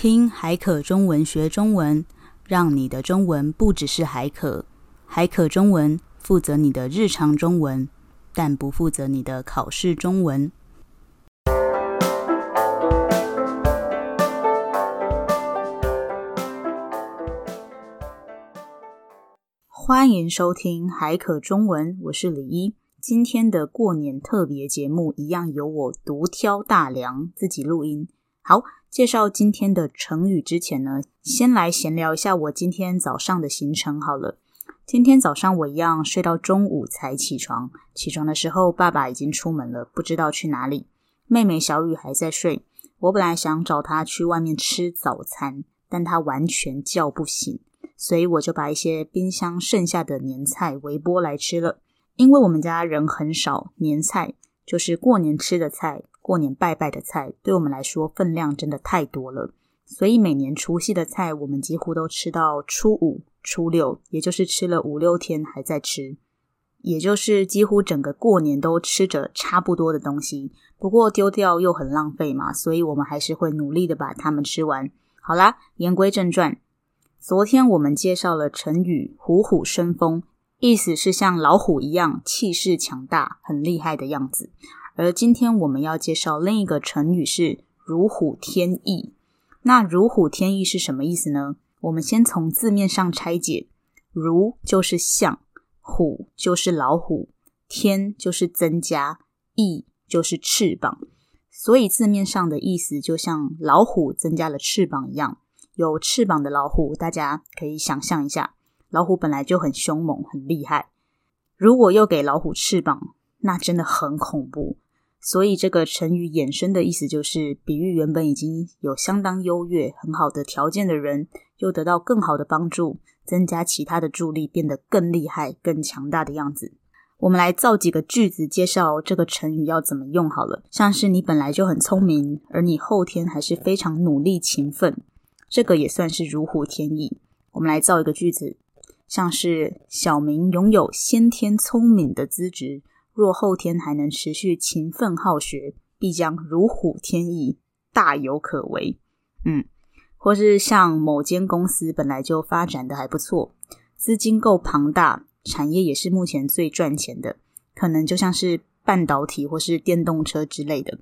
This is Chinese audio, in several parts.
听海可中文学中文，让你的中文不只是海可。海可中文负责你的日常中文，但不负责你的考试中文。欢迎收听海可中文，我是李一。今天的过年特别节目一样由我独挑大梁，自己录音。好。介绍今天的成语之前呢，先来闲聊一下我今天早上的行程好了。今天早上我一样睡到中午才起床，起床的时候爸爸已经出门了，不知道去哪里。妹妹小雨还在睡，我本来想找她去外面吃早餐，但她完全叫不醒，所以我就把一些冰箱剩下的年菜微波来吃了。因为我们家人很少，年菜就是过年吃的菜。过年拜拜的菜，对我们来说分量真的太多了，所以每年除夕的菜，我们几乎都吃到初五、初六，也就是吃了五六天还在吃，也就是几乎整个过年都吃着差不多的东西。不过丢掉又很浪费嘛，所以我们还是会努力的把它们吃完。好啦，言归正传，昨天我们介绍了成语“虎虎生风”，意思是像老虎一样气势强大、很厉害的样子。而今天我们要介绍另一个成语是“如虎添翼”。那“如虎添翼”是什么意思呢？我们先从字面上拆解，“如”就是像，“虎”就是老虎，“添”就是增加，“翼”就是翅膀。所以字面上的意思就像老虎增加了翅膀一样。有翅膀的老虎，大家可以想象一下，老虎本来就很凶猛、很厉害，如果又给老虎翅膀，那真的很恐怖。所以这个成语衍生的意思就是，比喻原本已经有相当优越、很好的条件的人，又得到更好的帮助，增加其他的助力，变得更厉害、更强大的样子。我们来造几个句子，介绍这个成语要怎么用好了。像是你本来就很聪明，而你后天还是非常努力勤奋，这个也算是如虎添翼。我们来造一个句子，像是小明拥有先天聪明的资质。若后天还能持续勤奋好学，必将如虎添翼，大有可为。嗯，或是像某间公司本来就发展的还不错，资金够庞大，产业也是目前最赚钱的，可能就像是半导体或是电动车之类的。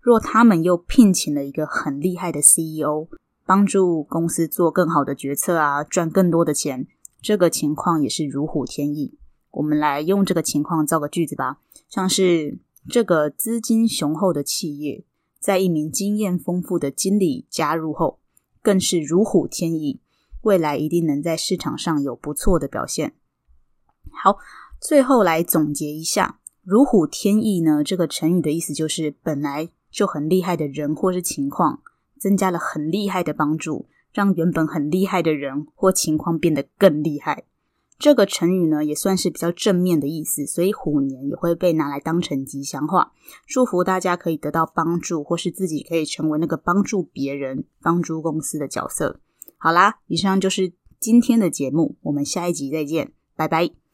若他们又聘请了一个很厉害的 CEO，帮助公司做更好的决策啊，赚更多的钱，这个情况也是如虎添翼。我们来用这个情况造个句子吧，像是这个资金雄厚的企业，在一名经验丰富的经理加入后，更是如虎添翼，未来一定能在市场上有不错的表现。好，最后来总结一下，“如虎添翼”呢，这个成语的意思就是本来就很厉害的人或是情况，增加了很厉害的帮助，让原本很厉害的人或情况变得更厉害。这个成语呢，也算是比较正面的意思，所以虎年也会被拿来当成吉祥话，祝福大家可以得到帮助，或是自己可以成为那个帮助别人、帮助公司的角色。好啦，以上就是今天的节目，我们下一集再见，拜拜。